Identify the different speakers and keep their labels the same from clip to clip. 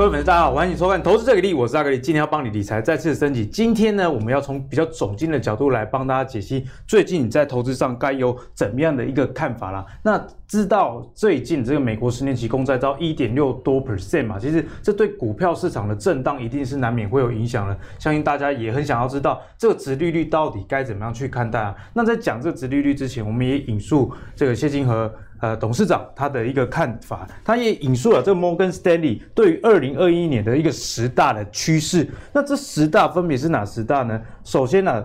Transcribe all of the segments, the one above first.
Speaker 1: 各位粉丝，大家好，欢迎收看《投资最给力》，我是阿格力，今天要帮你理财再次升级。今天呢，我们要从比较总经的角度来帮大家解析最近你在投资上该有怎么样的一个看法啦。那知道最近这个美国十年期公债到一点六多 percent 嘛，其实这对股票市场的震荡一定是难免会有影响的。相信大家也很想要知道这个殖利率到底该怎么样去看待啊。那在讲这个殖利率之前，我们也引述这个谢金河。呃，董事长他的一个看法，他也引述了这个摩根斯丹利对于二零二一年的一个十大的趋势。那这十大分别是哪十大呢？首先呢，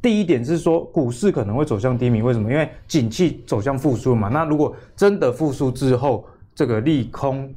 Speaker 1: 第一点是说股市可能会走向低迷，为什么？因为景气走向复苏嘛。那如果真的复苏之后，这个利空。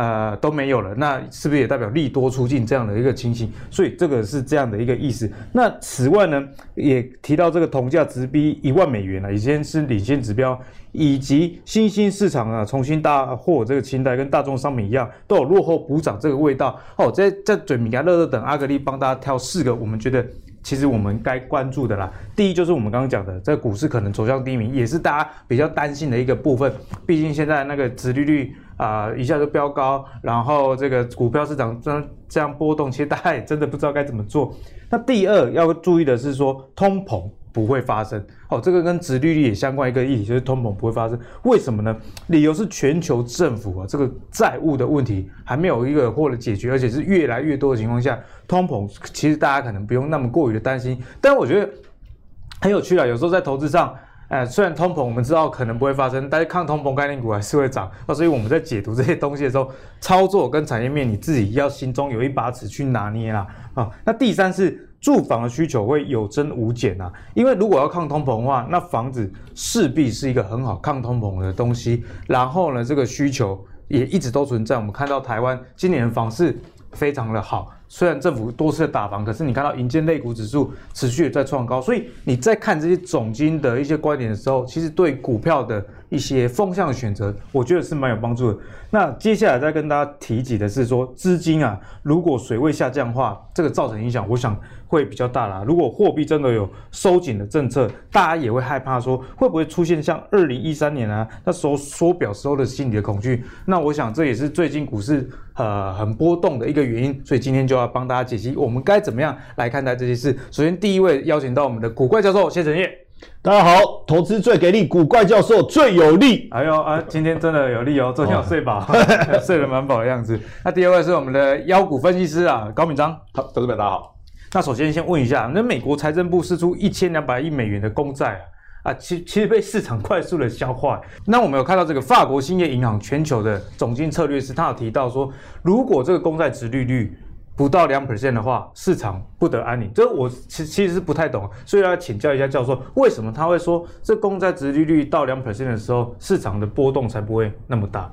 Speaker 1: 呃，都没有了，那是不是也代表利多出尽这样的一个情形？所以这个是这样的一个意思。那此外呢，也提到这个铜价直逼一万美元了，以前是领先指标，以及新兴市场啊重新大货这个清代跟大宗商品一样，都有落后补涨这个味道。哦，在在嘴米干乐乐等阿格力帮大家挑四个，我们觉得其实我们该关注的啦。第一就是我们刚刚讲的，在股市可能走向低迷，也是大家比较担心的一个部分。毕竟现在那个殖利率。啊、一下就飙高，然后这个股票市场这样这样波动，其实大家也真的不知道该怎么做。那第二要注意的是说，通膨不会发生。哦，这个跟殖利率也相关一个议题，就是通膨不会发生。为什么呢？理由是全球政府啊，这个债务的问题还没有一个获得解决，而且是越来越多的情况下，通膨其实大家可能不用那么过于的担心。但我觉得很有趣啊，有时候在投资上。哎，虽然通膨我们知道可能不会发生，但是抗通膨概念股还是会涨。那所以我们在解读这些东西的时候，操作跟产业面你自己要心中有一把尺去拿捏啦。啊，那第三是住房的需求会有增无减啊，因为如果要抗通膨的话，那房子势必是一个很好抗通膨的东西。然后呢，这个需求也一直都存在。我们看到台湾今年房市非常的好。虽然政府多次的打房，可是你看到银建类股指数持续在创高，所以你在看这些总经的一些观点的时候，其实对股票的一些风向的选择，我觉得是蛮有帮助的。那接下来再跟大家提及的是说，资金啊，如果水位下降的话，这个造成影响，我想会比较大啦。如果货币真的有收紧的政策，大家也会害怕说，会不会出现像二零一三年啊那时候缩表时候的心理的恐惧？那我想这也是最近股市。呃，很波动的一个原因，所以今天就要帮大家解析，我们该怎么样来看待这些事。首先，第一位邀请到我们的股怪教授谢承业，
Speaker 2: 大家好，投资最给力，古怪教授最有力。
Speaker 1: 哎呦啊，今天真的有力哦，昨天有睡饱，睡得蛮饱的样子。那第二位是我们的妖股分析师啊，高敏章，
Speaker 3: 好，投资表大家好。
Speaker 1: 那首先先问一下，那美国财政部释出一千两百亿美元的公债啊。啊，其其实被市场快速的消化。那我们有看到这个法国兴业银行全球的总经策略师，他有提到说，如果这个公债殖利率不到两 percent 的话，市场不得安宁。这我其其实是不太懂，所以要请教一下教授，为什么他会说这公债殖利率到两 percent 的时候，市场的波动才不会那么大？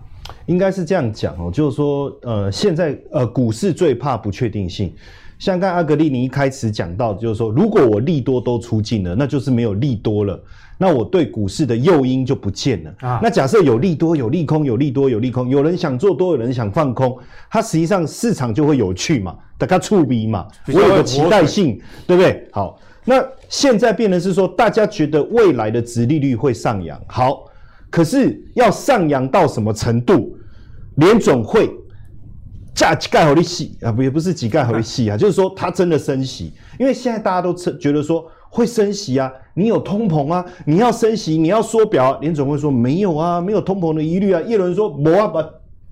Speaker 2: 应该是这样讲哦，就是说，呃，现在呃股市最怕不确定性。像刚阿格力，你一开始讲到，就是说，如果我利多都出尽了，那就是没有利多了，那我对股市的诱因就不见了。啊，那假设有利多、有利空、有利多、有利空，有人想做多，有人想放空，它实际上市场就会有趣嘛，大家触鼻嘛，我有个期待性，对不对？好，那现在变成是说，大家觉得未来的值利率会上扬，好，可是要上扬到什么程度？联准会。加几盖好利息啊，不也不是几盖好利息啊，就是说它真的升息，因为现在大家都觉得说会升息啊，你有通膨啊，你要升息，你要缩表啊，联总会说没有啊，没有通膨的疑虑啊，叶伦说没啊，不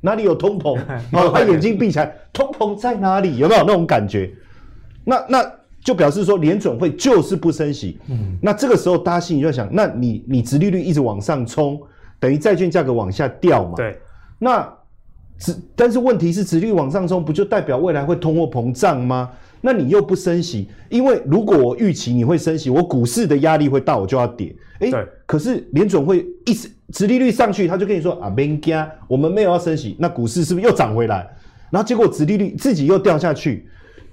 Speaker 2: 哪里有通膨？哦，他眼睛闭起来，通膨在哪里？有没有那种感觉？那那就表示说联准会就是不升息。嗯，那这个时候大家心里就在想，那你你殖利率一直往上冲，等于债券价格往下掉嘛？
Speaker 1: 对，
Speaker 2: 那。但是问题是，殖利率往上冲，不就代表未来会通货膨胀吗？那你又不升息，因为如果我预期你会升息，我股市的压力会大，我就要跌。哎、欸，对。可是联准会一直殖利率上去，他就跟你说啊，没加，我们没有要升息，那股市是不是又涨回来？然后结果殖利率自己又掉下去，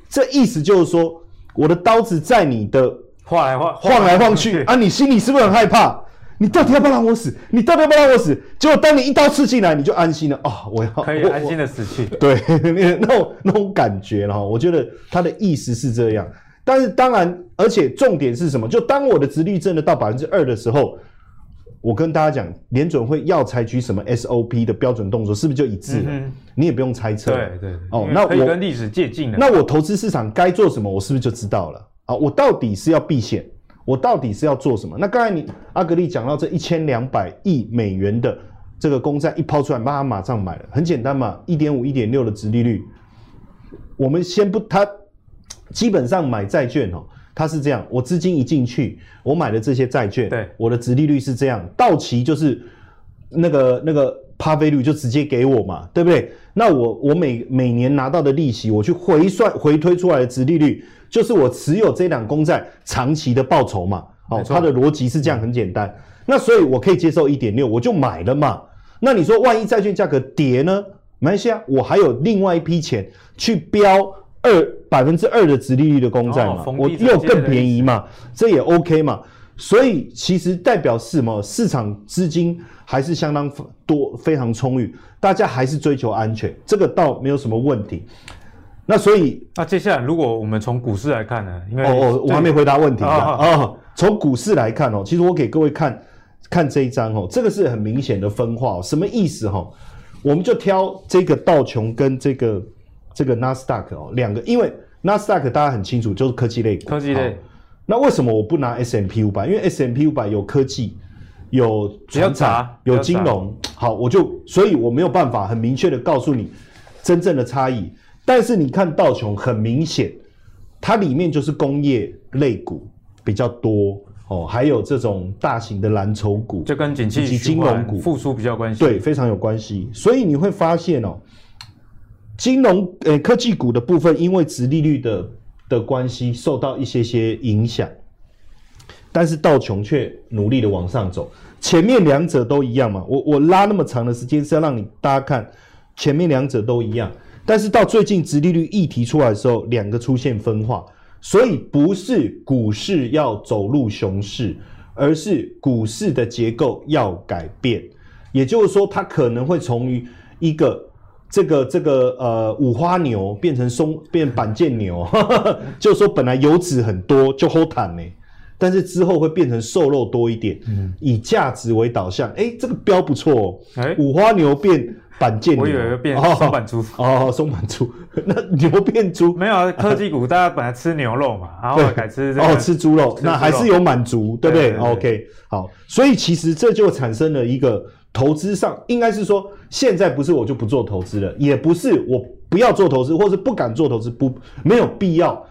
Speaker 2: 这意思就是说，我的刀子在你的
Speaker 1: 晃来晃
Speaker 2: 晃来晃去啊，你心里是不是很害怕？你到底要不要让我死？你到底要不要让我死？结果当你一刀刺进来，你就安心了啊、哦！我要
Speaker 1: 可以安心的死去。
Speaker 2: 对，那种那种感觉哈，我觉得他的意思是这样。但是当然，而且重点是什么？就当我的殖利率真的到百分之二的时候，我跟大家讲，联准会要采取什么 SOP 的标准动作，是不是就一致了？
Speaker 1: 嗯、
Speaker 2: 你也不用猜
Speaker 1: 测。对对，
Speaker 2: 哦，那我
Speaker 1: 可以跟历史借镜了。
Speaker 2: 那我投资市场该做什么，我是不是就知道了？啊，我到底是要避险，我到底是要做什么？那刚才你阿格力讲到这一千两百亿美元的这个公债一抛出来，把它马上买了，很简单嘛，一点五、一点六的殖利率。我们先不，他基本上买债券哦，它是这样，我资金一进去，我买的这些债券，
Speaker 1: 对，
Speaker 2: 我的殖利率是这样，到期就是那个那个趴费率就直接给我嘛，对不对？那我我每每年拿到的利息，我去回算回推出来的值利率，就是我持有这档公债长期的报酬嘛。哦，它的逻辑是这样，很简单。嗯、那所以我可以接受一点六，我就买了嘛。那你说万一债券价格跌呢？没关系啊，我还有另外一批钱去标二百分之二的值利率的公债嘛，哦、我又更便宜嘛，这也 OK 嘛。所以其实代表是什么？市场资金还是相当多，非常充裕，大家还是追求安全，这个倒没有什么问题。那所以，
Speaker 1: 那接下来如果我们从股市来看呢？因为
Speaker 2: 哦哦，我还没回答问题啊。哦，从股市来看哦，其实我给各位看看这一张哦，这个是很明显的分化，什么意思哈？我们就挑这个道琼跟这个这个纳斯达克哦，两个，因为纳斯达克大家很清楚就是科技类股，
Speaker 1: 科技类。
Speaker 2: 那为什么我不拿 S M P 五百？因为 S M P 五百有科技，有传产，有金融。好，我就所以我没有办法很明确的告诉你真正的差异。但是你看道琼，很明显，它里面就是工业类股比较多。哦，还有这种大型的蓝筹股，
Speaker 1: 就跟景气以及金融股复苏比较关系，
Speaker 2: 对，非常有关系。所以你会发现哦，金融呃科技股的部分，因为殖利率的的关系，受到一些些影响，但是道琼却努力的往上走。前面两者都一样嘛，我我拉那么长的时间是要让你大家看前面两者都一样，但是到最近殖利率议题出来的时候，两个出现分化。所以不是股市要走入熊市，而是股市的结构要改变。也就是说，它可能会从于一个这个这个呃五花牛变成松变板腱牛，就是说本来油脂很多就齁坦呢，但是之后会变成瘦肉多一点，嗯、以价值为导向。哎，这个标不错哦，欸、五花牛变。板腱，
Speaker 1: 我以为变松板猪。
Speaker 2: 哦，松板猪，那牛变猪。
Speaker 1: 没有啊？科技股大家本来吃牛肉嘛，然后改吃哦
Speaker 2: 吃猪肉，那还是有满足，对不对？OK，好，所以其实这就产生了一个投资上，应该是说现在不是我就不做投资了，也不是我不要做投资，或是不敢做投资，不没有必要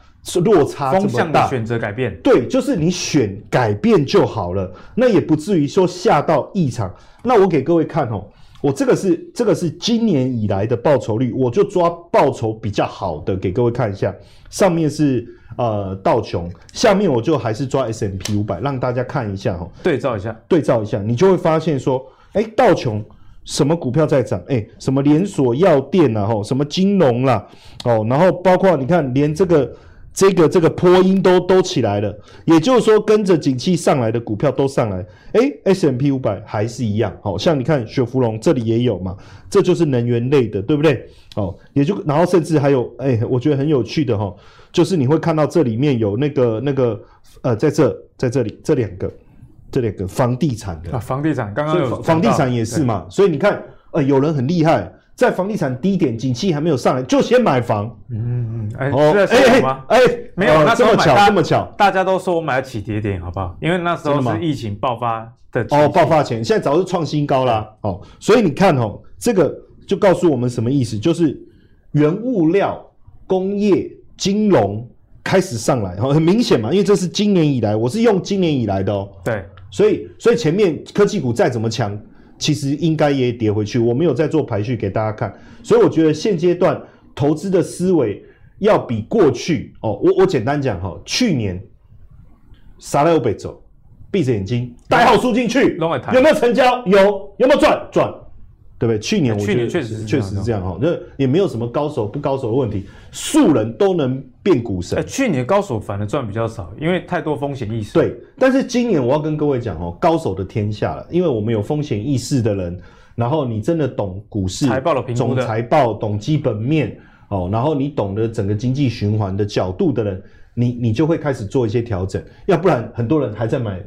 Speaker 2: 落差这么大，
Speaker 1: 选择改变，
Speaker 2: 对，就是你选改变就好了，那也不至于说吓到异常。那我给各位看哦。我这个是这个是今年以来的报酬率，我就抓报酬比较好的给各位看一下。上面是呃道琼，下面我就还是抓 S M P 五百，让大家看一下哈，
Speaker 1: 对照一下，
Speaker 2: 对照一下，你就会发现说，哎，道琼什么股票在涨？哎，什么连锁药店啊，吼，什么金融啦，哦，然后包括你看，连这个。这个这个波音都都起来了，也就是说跟着景气上来的股票都上来，诶，S M P 五百还是一样，好像你看雪佛龙这里也有嘛，这就是能源类的，对不对？哦，也就然后甚至还有，诶我觉得很有趣的哈，就是你会看到这里面有那个那个呃，在这在这里这两个这两个房地产的
Speaker 1: 啊，房地产刚刚有
Speaker 2: 房地产也是嘛，所以你看，呃，有人很厉害。在房地产低点，景气还没有上来，就先买房。
Speaker 1: 嗯嗯，哎，是在说吗？
Speaker 2: 哎，没有，那这么巧，这么巧，
Speaker 1: 大家都说我买得起跌点，好不好？因为那时候是疫情爆发的
Speaker 2: 哦，爆发前，现在早就创新高啦。哦，所以你看哦，这个就告诉我们什么意思？就是原物料、工业、金融开始上来，很明显嘛，因为这是今年以来，我是用今年以来的哦。
Speaker 1: 对，
Speaker 2: 所以所以前面科技股再怎么强。其实应该也跌回去，我没有在做排序给大家看，所以我觉得现阶段投资的思维要比过去哦，我我简单讲哈，去年啥都北走，闭着眼睛带好输进去，有没有成交？有，有没有赚？赚。对不对？去年我觉得确实确实是这样哈，那也没有什么高手不高手的问题，素人都能变股神。
Speaker 1: 去年高手反而赚比较少，因为太多风险意识。
Speaker 2: 对，但是今年我要跟各位讲哦，高手的天下了，因为我们有风险意识的人，然后你真的懂股市，
Speaker 1: 财报的评估的，
Speaker 2: 懂财报，懂基本面哦，然后你懂得整个经济循环的角度的人，你你就会开始做一些调整，要不然很多人还在买。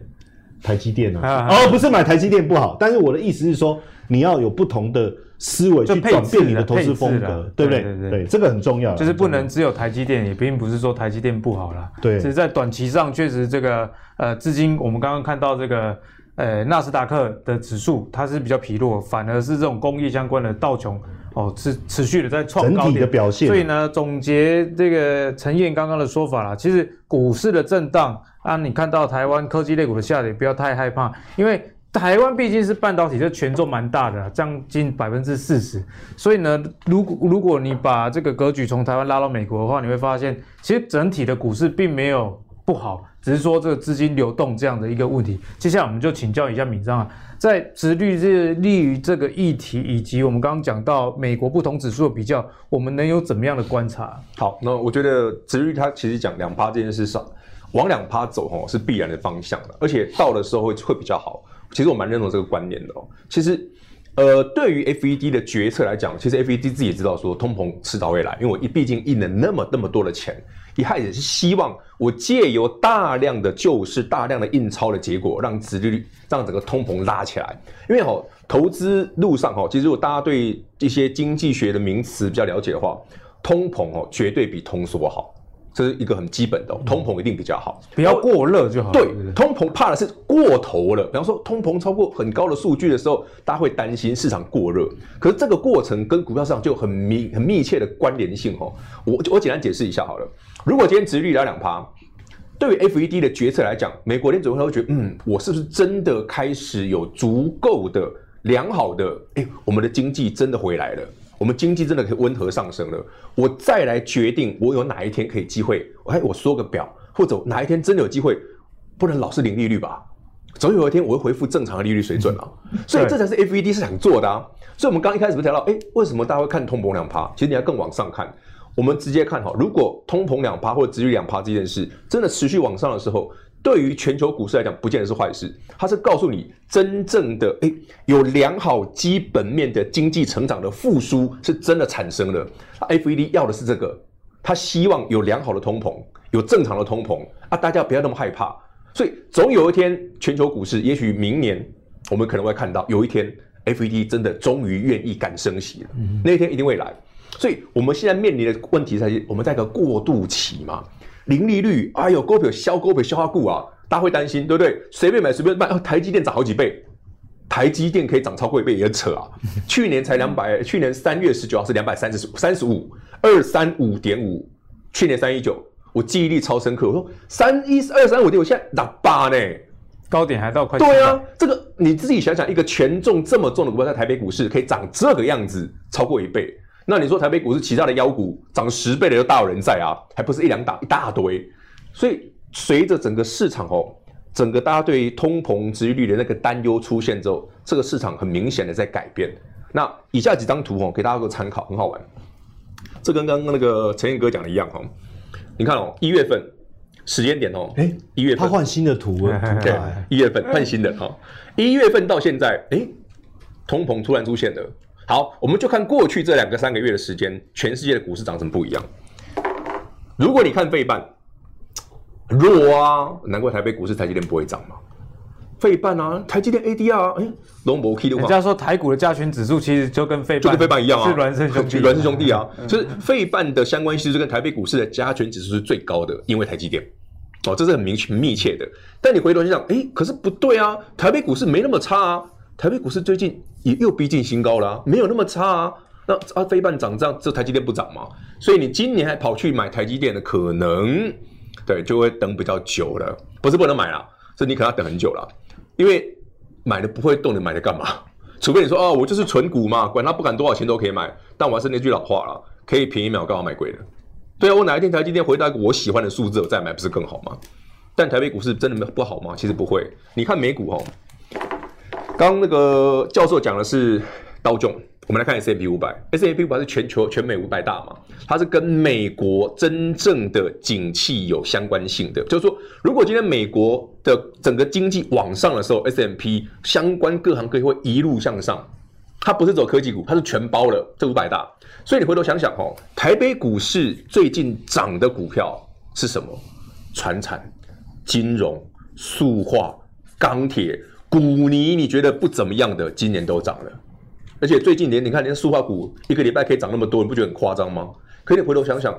Speaker 2: 台积电啊。哦，不是买台积电不好，但是我的意思是说，你要有不同的思维去转变你的投资风格，对不对？对对对，这个很重要。
Speaker 1: 就是不能只有台积电，也并不是说台积电不好啦。
Speaker 2: 对，
Speaker 1: 只是在短期上确实这个呃资金，我们刚刚看到这个。呃，纳斯达克的指数它是比较疲弱，反而是这种工业相关的道琼哦，是持续的在创高点
Speaker 2: 的表现。
Speaker 1: 所以呢，总结这个陈燕刚刚的说法啦，其实股市的震荡啊，你看到台湾科技类股的下跌，不要太害怕，因为台湾毕竟是半导体这权重蛮大的，将近百分之四十。所以呢，如果如果你把这个格局从台湾拉到美国的话，你会发现，其实整体的股市并没有不好。只是说这个资金流动这样的一个问题，接下来我们就请教一下闵漳啊，在直率是利于这个议题，以及我们刚刚讲到美国不同指数的比较，我们能有怎么样的观察？
Speaker 3: 好，那我觉得直率它其实讲两趴这件事上，往两趴走吼是必然的方向的，而且到的时候会会比较好。其实我蛮认同这个观念的哦。其实，呃，对于 FED 的决策来讲，其实 FED 自己也知道说通膨迟早会来，因为我一毕竟印了那么那么多的钱。一开始是希望我借由大量的救市、大量的印钞的结果，让殖利率让整个通膨拉起来。因为吼投资路上吼，其实如果大家对一些经济学的名词比较了解的话，通膨哦绝对比通缩好。这是一个很基本的，通膨一定比较好，
Speaker 1: 不要过热就好。
Speaker 3: 对，通膨怕的是过头了。比方说，通膨超过很高的数据的时候，大家会担心市场过热。可是这个过程跟股票市场就很密、很密切的关联性哦。我我简单解释一下好了。如果今天殖利率来两趴，对于 FED 的决策来讲，美国联准会会觉得，嗯，我是不是真的开始有足够的良好的，哎，我们的经济真的回来了。我们经济真的可以温和上升了，我再来决定我有哪一天可以机会，哎，我说个表，或者哪一天真的有机会，不能老是零利率吧？总有一天我会恢复正常的利率水准啊！所以这才是 FED 是想做的啊！所以我们刚一开始不是聊到，哎，为什么大家会看通膨两趴？其实你要更往上看，我们直接看哈，如果通膨两趴或者殖利率两趴这件事真的持续往上的时候。对于全球股市来讲，不见得是坏事。它是告诉你，真正的诶有良好基本面的经济成长的复苏是真的产生了。FED 要的是这个，他希望有良好的通膨，有正常的通膨啊，大家不要那么害怕。所以总有一天，全球股市，也许明年我们可能会看到，有一天 FED 真的终于愿意敢升息了。嗯、那一天一定会来。所以我们现在面临的问题是，我们在一个过渡期嘛。零利率，哎呦，股票消股票消化股啊，大家会担心，对不对？随便买随便卖，哦，台积电涨好几倍，台积电可以涨超过一倍也扯啊！去年才两百，去年三月十九号是两百三十三十五二三五点五，去年三一九，我记忆力超深刻，我说三一二三五点五，现在打八呢，
Speaker 1: 高点还到快。
Speaker 3: 对啊，这个你自己想想，一个权重这么重的股票在台北股市可以涨这个样子，超过一倍。那你说台北股市其他的妖股涨十倍的都大有人在啊，还不是一两档一大堆？所以随着整个市场哦，整个大家对于通膨殖利率的那个担忧出现之后，这个市场很明显的在改变。那以下几张图哦，给大家做参考，很好玩。这跟刚刚那个陈彦哥讲的一样哦。你看哦，一月份时间点哦，哎，一月份
Speaker 2: 他换新的图了，
Speaker 3: 对，一月份换新的哈，一月份到现在，哎，通膨突然出现了。好，我们就看过去这两个三个月的时间，全世界的股市涨成不一样。如果你看费半弱啊，难怪台北股市台积电不会涨嘛。费半啊，台积电 ADR 啊，哎，龙博 K 的话，
Speaker 1: 人家说台股的加权指数其实就跟费半
Speaker 3: 就跟费半一样啊，
Speaker 1: 是孪生兄弟，
Speaker 3: 孪生兄弟啊。就是费半的相关系数跟台北股市的加权指数是最高的，因为台积电哦，这是很明很密切的。但你回头去想，哎，可是不对啊，台北股市没那么差啊。台北股市最近也又逼近新高了，啊，没有那么差啊。那啊，费半涨这样，这台积电不涨嘛？所以你今年还跑去买台积电的可能，对，就会等比较久了。不是不能买啦，是你可能要等很久了，因为买的不会动，你买的干嘛？除非你说啊，我就是存股嘛，管它不管多少钱都可以买。但我还是那句老话了，可以便宜买，我干嘛买贵的？对啊，我哪一天台积电回到一个我喜欢的数字，我再买不是更好吗？但台北股市真的不好吗？其实不会。你看美股哦。刚那个教授讲的是道琼，我们来看 S&P 五百，S&P 五百是全球全美五百大嘛，它是跟美国真正的景气有相关性的，就是说，如果今天美国的整个经济往上的时候，S M P 相关各行各业会一路向上，它不是走科技股，它是全包了这五百大，所以你回头想想哦，台北股市最近涨的股票是什么？传产、金融、塑化。钢铁、股泥，你觉得不怎么样的，今年都涨了。而且最近连你看，连塑化股一个礼拜可以涨那么多，你不觉得很夸张吗？可以回头想想，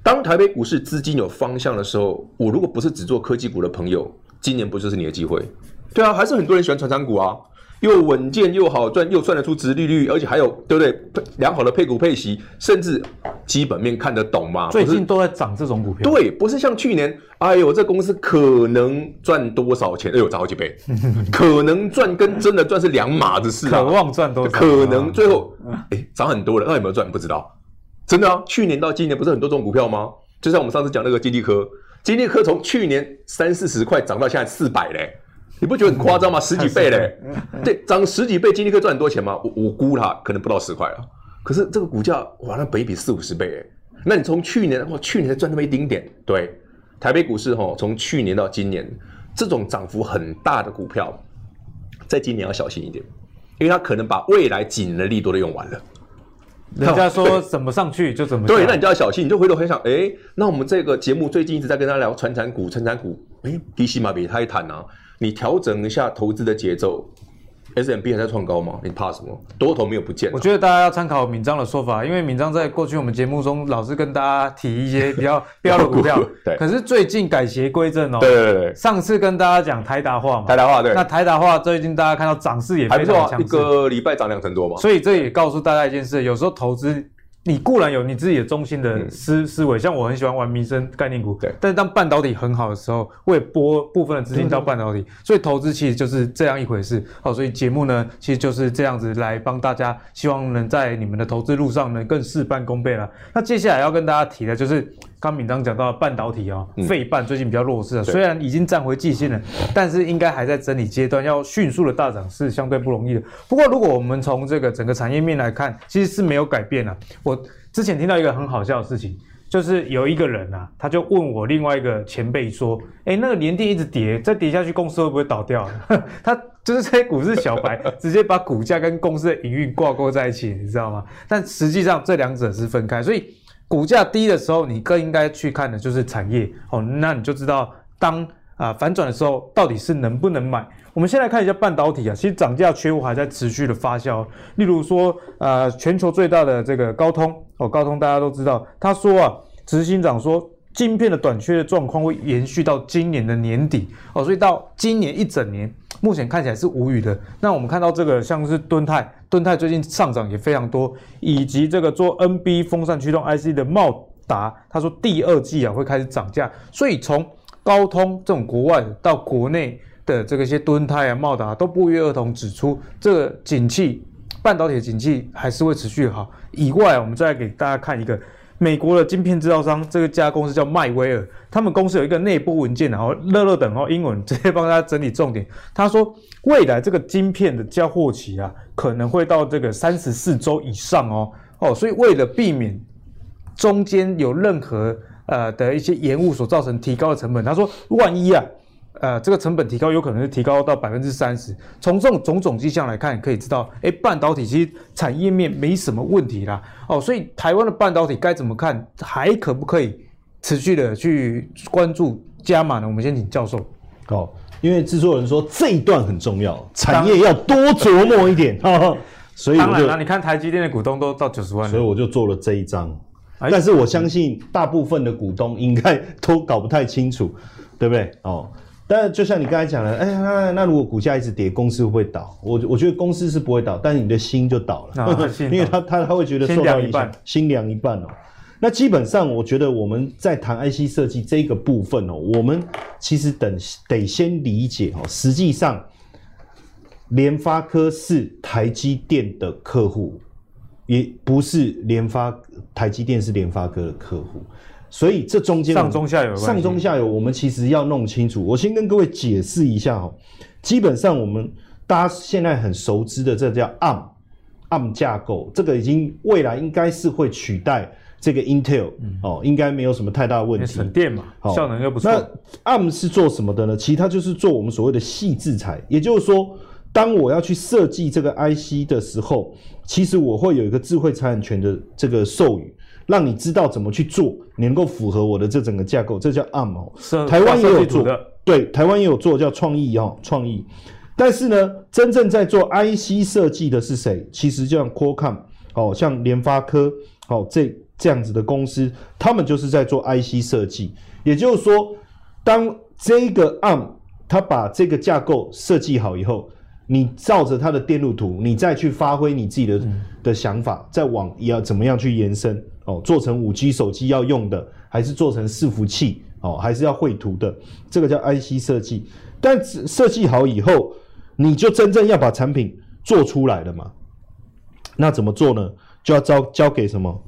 Speaker 3: 当台北股市资金有方向的时候，我如果不是只做科技股的朋友，今年不就是你的机会？对啊，还是很多人喜欢传产股啊。又稳健又好赚，又算得出值利率，而且还有对不对？良好的配股配息，甚至基本面看得懂嘛？
Speaker 1: 最近都在涨这种股票。
Speaker 3: 对，不是像去年，哎呦，这公司可能赚多少钱？哎呦，涨好几倍，可能赚跟真的赚是两码子事啊。
Speaker 1: 渴望赚多少？
Speaker 3: 可能最后哎涨很多了，那有没有赚？不知道。真的啊，去年到今年不是很多这种股票吗？就像我们上次讲那个金利科，金利科从去年三四十块涨到现在四百嘞。你不觉得很夸张吗？十几倍嘞，对，涨十几倍，金立科赚很多钱吗？我我估它可能不到十块了。可是这个股价哇，那本益比四五十倍哎。那你从去年哇，去年才赚那么一丁点，对，台北股市哈，从去年到今年，这种涨幅很大的股票，在今年要小心一点，因为它可能把未来几年的利多都用完了。
Speaker 1: 人家说怎么上去就怎么
Speaker 3: 对，那你就要小心，你就回头很想，哎，那我们这个节目最近一直在跟他聊传产股，传产股，哎，低息嘛，别太谈啊。你调整一下投资的节奏 S M B 还在创高吗？你怕什么？多头没有不见。
Speaker 1: 我觉得大家要参考闵章的说法，因为闵章在过去我们节目中老是跟大家提一些比较 标的股票，
Speaker 3: 对。
Speaker 1: 可是最近改邪归正哦。
Speaker 3: 对对对。
Speaker 1: 上次跟大家讲台达化嘛。
Speaker 3: 台达化对。
Speaker 1: 那台达化最近大家看到涨势也非常强势，
Speaker 3: 一个礼拜涨两成多嘛。
Speaker 1: 所以这也告诉大家一件事：有时候投资。你固然有你自己的中心的思、嗯、思维，像我很喜欢玩民生概念股，对。但是当半导体很好的时候，会拨部分的资金到半导体，所以投资其实就是这样一回事。好，所以节目呢，其实就是这样子来帮大家，希望能在你们的投资路上呢更事半功倍了。那接下来要跟大家提的就是。刚闵漳讲到半导体哦，费半最近比较弱势啊，虽然已经站回季线了，但是应该还在整理阶段，要迅速的大涨是相对不容易的。不过如果我们从这个整个产业面来看，其实是没有改变啊。我之前听到一个很好笑的事情，就是有一个人啊，他就问我另外一个前辈说：“哎，那个联电一直跌，再跌下去公司会不会倒掉？” 他就是这些股市小白，直接把股价跟公司的营运挂钩在一起，你知道吗？但实际上这两者是分开，所以。股价低的时候，你更应该去看的就是产业哦，那你就知道当啊、反转的时候，到底是能不能买。我们先来看一下半导体啊，其实涨价缺货还在持续的发酵。例如说，呃，全球最大的这个高通哦，高通大家都知道，他说啊，执行长说，晶片的短缺的状况会延续到今年的年底哦，所以到今年一整年。目前看起来是无语的。那我们看到这个像是敦泰，敦泰最近上涨也非常多，以及这个做 NB 风扇驱动 IC 的茂达，他说第二季啊会开始涨价。所以从高通这种国外到国内的这个些敦泰啊、茂达都不约而同指出，这个景气半导体的景气还是会持续好。以外，我们再来给大家看一个。美国的晶片制造商，这个家公司叫迈威尔，他们公司有一个内部文件，然后乐乐等哦，英文直接帮大家整理重点。他说，未来这个晶片的交货期啊，可能会到这个三十四周以上哦哦，所以为了避免中间有任何呃的一些延误所造成提高的成本，他说，万一啊。呃，这个成本提高有可能是提高到百分之三十。从这种种种迹象来看，可以知道，哎，半导体其实产业面没什么问题啦。哦，所以台湾的半导体该怎么看？还可不可以持续的去关注加码呢？我们先请教授。
Speaker 2: 哦，因为制作人说这一段很重要，产业要多琢磨一点。所以
Speaker 1: 当然了，你看台积电的股东都到九十万，
Speaker 2: 所以我就做了这一张。但是我相信大部分的股东应该都搞不太清楚，对不对？哦。但就像你刚才讲的，哎、欸，那那如果股价一直跌，公司会不会倒？我我觉得公司是不会倒，但是你的心就倒了，啊、因为他他他会觉得受到影响，心凉一半哦。那基本上，我觉得我们在谈 IC 设计这个部分哦，我们其实等得先理解哦，实际上联发科是台积电的客户，也不是联发台积电是联发科的客户。所以这中间
Speaker 1: 上中下游，
Speaker 2: 上中下游，我们其实要弄清楚。我先跟各位解释一下哈，基本上我们大家现在很熟知的，这叫 ARM，ARM 架构，这个已经未来应该是会取代这个 Intel 哦，应该没有什么太大的问题。
Speaker 1: 省电嘛，效能又不错。
Speaker 2: 那 ARM 是做什么的呢？其实它就是做我们所谓的细制材，也就是说，当我要去设计这个 IC 的时候，其实我会有一个智慧财产权的这个授予。让你知道怎么去做，你能够符合我的这整个架构，这叫 ARM 哦。台湾也有做，对，台湾也有做叫创意哦，创意。但是呢，真正在做 IC 设计的是谁？其实就像 Qualcomm 哦，像联发科哦，这这样子的公司，他们就是在做 IC 设计。也就是说，当这个 ARM 它把这个架构设计好以后，你照着它的电路图，你再去发挥你自己的、嗯、的想法，再往要怎么样去延伸哦，做成五 G 手机要用的，还是做成伺服器哦，还是要绘图的，这个叫 IC 设计。但设计好以后，你就真正要把产品做出来了嘛？那怎么做呢？就要交交给什么？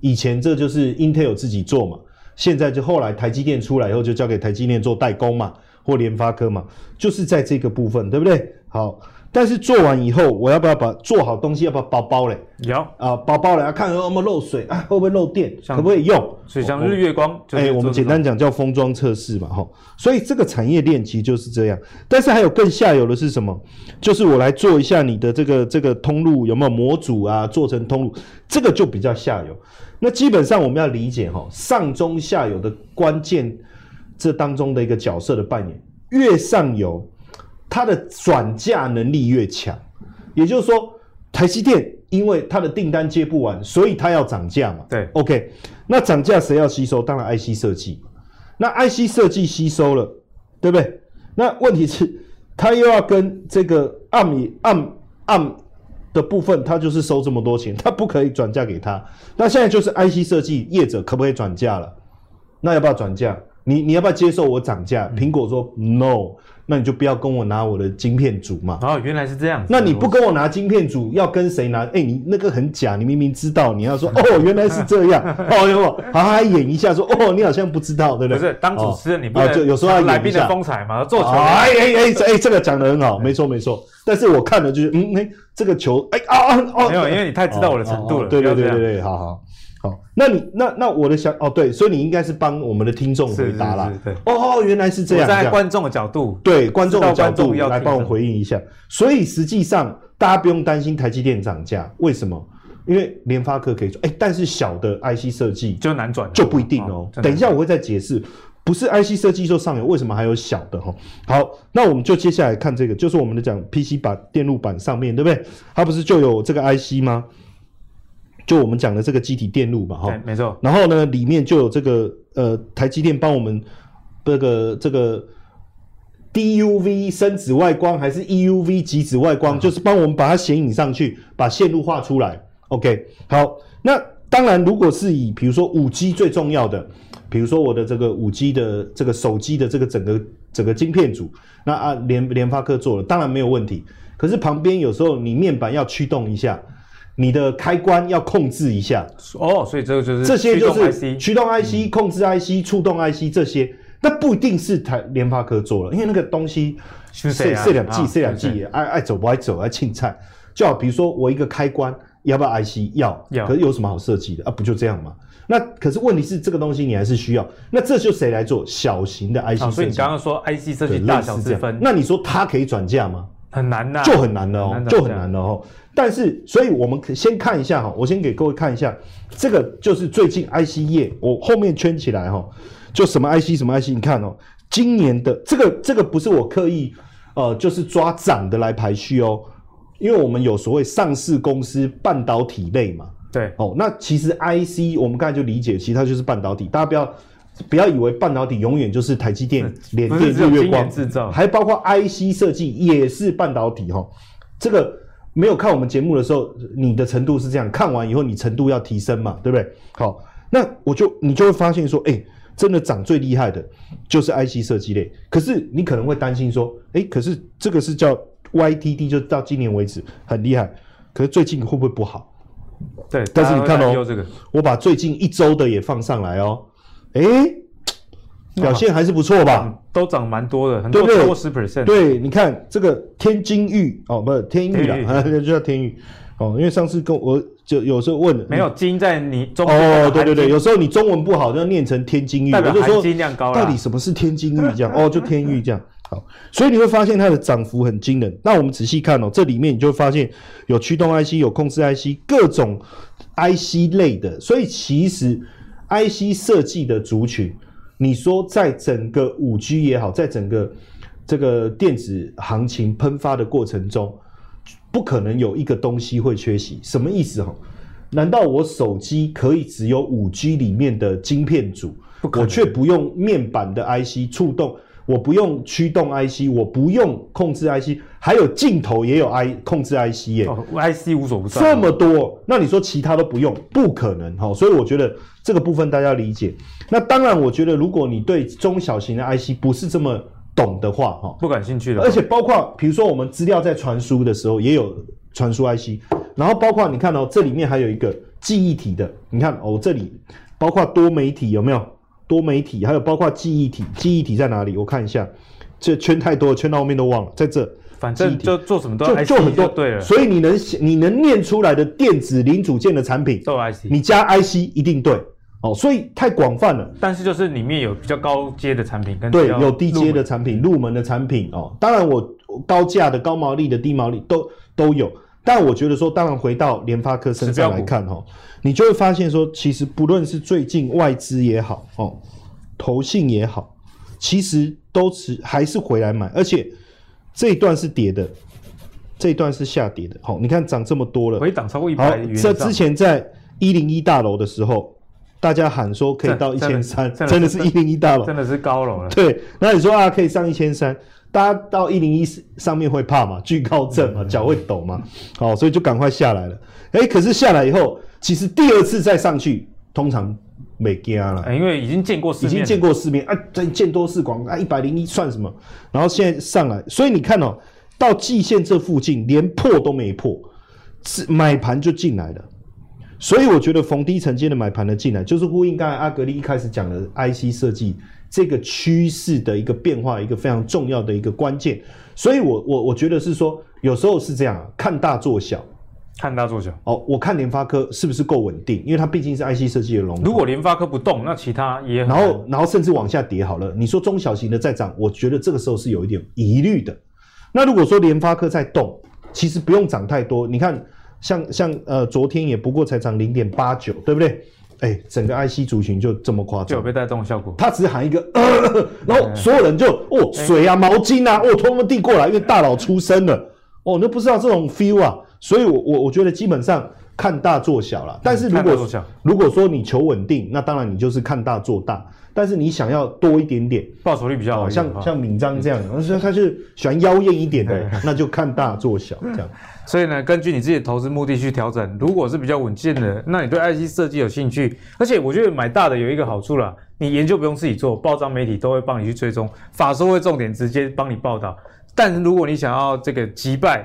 Speaker 2: 以前这就是 Intel 自己做嘛，现在就后来台积电出来以后，就交给台积电做代工嘛，或联发科嘛，就是在这个部分，对不对？好。但是做完以后，我要不要把做好东西要不要包包嘞？
Speaker 1: 有
Speaker 2: 啊，包包嘞，看有没有漏水啊，会不会漏电，可不可以用？
Speaker 1: 所以像日月光，哎、
Speaker 2: 欸，我们简单讲叫封装测试嘛，哈。所以这个产业链其实就是这样。但是还有更下游的是什么？就是我来做一下你的这个这个通路有没有模组啊？做成通路，这个就比较下游。那基本上我们要理解哈，上中下游的关键这当中的一个角色的扮演，越上游。它的转嫁能力越强，也就是说，台积电因为它的订单接不完，所以它要涨价嘛。
Speaker 1: 对
Speaker 2: ，OK，那涨价谁要吸收？当然 IC 设计。那 IC 设计吸收了，对不对？那问题是，它又要跟这个 ARM ARM ARM 的部分，它就是收这么多钱，它不可以转嫁给他。那现在就是 IC 设计业者可不可以转嫁了？那要不要转嫁？你你要不要接受我涨价？苹、嗯、果说 No。那你就不要跟我拿我的晶片组嘛。
Speaker 1: 哦，原来是这样。
Speaker 2: 那你不跟我拿晶片组，要跟谁拿？哎、欸，你那个很假，你明明知道。你要说 哦，原来是这样。哦，有没有？好，还演一下说哦，你好像不知道，对不对？
Speaker 1: 不是，当主持人你不能、
Speaker 2: 哦、就有时候要演一下
Speaker 1: 来宾的风采嘛，做球。
Speaker 2: 哎哎哎哎，这个讲得很好，没错没错。但是我看了就是，嗯，哎，这个球，哎啊啊哦，
Speaker 1: 没有，因为你太知道我的程度了。
Speaker 2: 对对对对对，好好。好，那你那那我的想哦，对，所以你应该是帮我们的听众回答啦。对哦，原来是这样。
Speaker 1: 站在观众的角度，
Speaker 2: 对观众的角度来帮我回应一下。所以实际上大家不用担心台积电涨价，为什么？因为联发科可以做，哎，但是小的 IC 设计
Speaker 1: 就难转，
Speaker 2: 就不一定哦。等一下我会再解释，不是 IC 设计就上游，为什么还有小的哈？好，那我们就接下来看这个，就是我们的讲 PC 板电路板上面对不对？它不是就有这个 IC 吗？就我们讲的这个机体电路嘛，哈，
Speaker 1: 没错。
Speaker 2: 然后呢，里面就有这个呃，台积电帮我们这个这个 DUV 深紫外光还是 EUV 极紫外光，嗯、就是帮我们把它显影上去，把线路画出来。OK，好。那当然，如果是以比如说五 G 最重要的，比如说我的这个五 G 的这个手机的这个整个整个晶片组，那啊联联发科做了，当然没有问题。可是旁边有时候你面板要驱动一下。你的开关要控制一下。
Speaker 1: 哦，所以这个就是
Speaker 2: 这些就是驱动 IC、控制 IC、触动 IC 这些，那不一定是台联发科做了，因为那个东西是这两 G、这两 G 爱爱走不爱走爱青菜，就好比如说我一个开关要不要 IC 要，要，可是有什么好设计的？啊？不就这样吗？那可是问题是这个东西你还是需要，那这就谁来做？小型的 IC 设计？
Speaker 1: 所以你刚刚说 IC 设计大小之分，
Speaker 2: 那你说它可以转嫁吗？
Speaker 1: 很难呐，
Speaker 2: 就很难了哦，就很难了哦。但是，所以我们先看一下哈，我先给各位看一下，这个就是最近 IC 业，我后面圈起来哈，就什么 IC 什么 IC，你看哦，今年的这个这个不是我刻意呃，就是抓涨的来排序哦，因为我们有所谓上市公司半导体类嘛，
Speaker 1: 对。哦，
Speaker 2: 那其实 IC 我们刚才就理解，其实它就是半导体，大家不要不要以为半导体永远就是台积电、联电、日月光制造，还包括 IC 设计也是半导体哈，这个。没有看我们节目的时候，你的程度是这样。看完以后，你程度要提升嘛，对不对？好，那我就你就会发现说，哎，真的涨最厉害的，就是 IC 设计类。可是你可能会担心说，哎，可是这个是叫 YTD，就到今年为止很厉害，可是最近会不会不好？
Speaker 1: 对，
Speaker 2: 但是你看哦，我把最近一周的也放上来哦，哎。表现还是不错吧？
Speaker 1: 都涨蛮多的，很多超过十 percent。
Speaker 2: 对，你看这个天津玉哦，不是天玉啦，就叫天玉哦。因为上次跟我就有时候问，
Speaker 1: 没有金在你中
Speaker 2: 哦，对对对，有时候你中文不好就要念成天津玉，
Speaker 1: 代表含金量高。
Speaker 2: 到底什么是天津玉？这样哦，就天玉这样。好，所以你会发现它的涨幅很惊人。那我们仔细看哦，这里面你就会发现有驱动 IC，有控制 IC，各种 IC 类的。所以其实 IC 设计的族群。你说在整个五 G 也好，在整个这个电子行情喷发的过程中，不可能有一个东西会缺席。什么意思哈？难道我手机可以只有五 G 里面的晶片组，我却不用面板的 IC 触动？我不用驱动 IC，我不用控制 IC，还有镜头也有 I 控制 IC 耶、
Speaker 1: 哦、，IC 无所不在，
Speaker 2: 这么多，那你说其他都不用，不可能哈。所以我觉得这个部分大家要理解。那当然，我觉得如果你对中小型的 IC 不是这么懂的话，哈，
Speaker 1: 不感兴趣的，
Speaker 2: 而且包括比如说我们资料在传输的时候也有传输 IC，然后包括你看哦，这里面还有一个记忆体的，你看哦，这里包括多媒体有没有？多媒体，还有包括记忆体，记忆体在哪里？我看一下，这圈太多了，圈到后面都忘了，在这。
Speaker 1: 反正就做什么都
Speaker 2: 就就很多，
Speaker 1: 对了。
Speaker 2: 所以你能你能念出来的电子零组件的产品
Speaker 1: 都有 IC，
Speaker 2: 你加 IC 一定对哦。所以太广泛了。
Speaker 1: 但是就是里面有比较高阶的产品跟
Speaker 2: 对有低阶的产品、入门的产品哦。当然我高价的、高毛利的、低毛利都都有。但我觉得说，当然回到联发科身上来看哈。你就会发现说，其实不论是最近外资也好，哦，投信也好，其实都是还是回来买，而且这一段是跌的，这一段是下跌的。好，你看涨这么多了，
Speaker 1: 回档超过一百元。
Speaker 2: 这之前在一零一大楼的时候，大家喊说可以到一千三，真的是一零一大楼，
Speaker 1: 真的是高楼了。
Speaker 2: 对，那你说啊，可以上一千三，大家到一零一上面会怕嘛？惧高症嘛，脚会抖嘛？好，所以就赶快下来了。哎，可是下来以后。其实第二次再上去，通常没惊了，
Speaker 1: 因为已经见过世面，
Speaker 2: 已经见过世面啊，再见多识广啊，一百零一算什么？然后现在上来，所以你看哦，到季线这附近连破都没破，是买盘就进来了。所以我觉得逢低承接的买盘的进来，就是呼应刚才阿格力一开始讲的 IC 设计这个趋势的一个变化，一个非常重要的一个关键。所以我我我觉得是说，有时候是这样，看大做小。
Speaker 1: 看大做小
Speaker 2: 哦，我看联发科是不是够稳定？因为它毕竟是 IC 设计的龙头。
Speaker 1: 如果联发科不动，那其他也很
Speaker 2: 然后然后甚至往下跌好了。你说中小型的再涨，我觉得这个时候是有一点疑虑的。那如果说联发科在动，其实不用涨太多。你看像，像像呃，昨天也不过才涨零点八九，对不对？哎，整个 IC 族群就这么夸张，
Speaker 1: 就有被带动的效果。
Speaker 2: 他只是喊一个，呃、然后所有人就哦，水啊，毛巾啊，哦，通通递过来，因为大佬出生了。哦，都不知道这种 feel 啊。所以我，我我我觉得基本上看大做小了。但是如果如果说你求稳定，那当然你就是看大做大。但是你想要多一点点
Speaker 1: 报酬率比较好，
Speaker 2: 像像敏章这样，而且他是喜欢妖艳一点的，那就看大做小这样。
Speaker 1: 所以呢，根据你自己的投资目的去调整。如果是比较稳健的，那你对 IC 设计有兴趣，而且我觉得买大的有一个好处啦，你研究不用自己做，报章媒体都会帮你去追踪，法说会重点直接帮你报道。但如果你想要这个击败，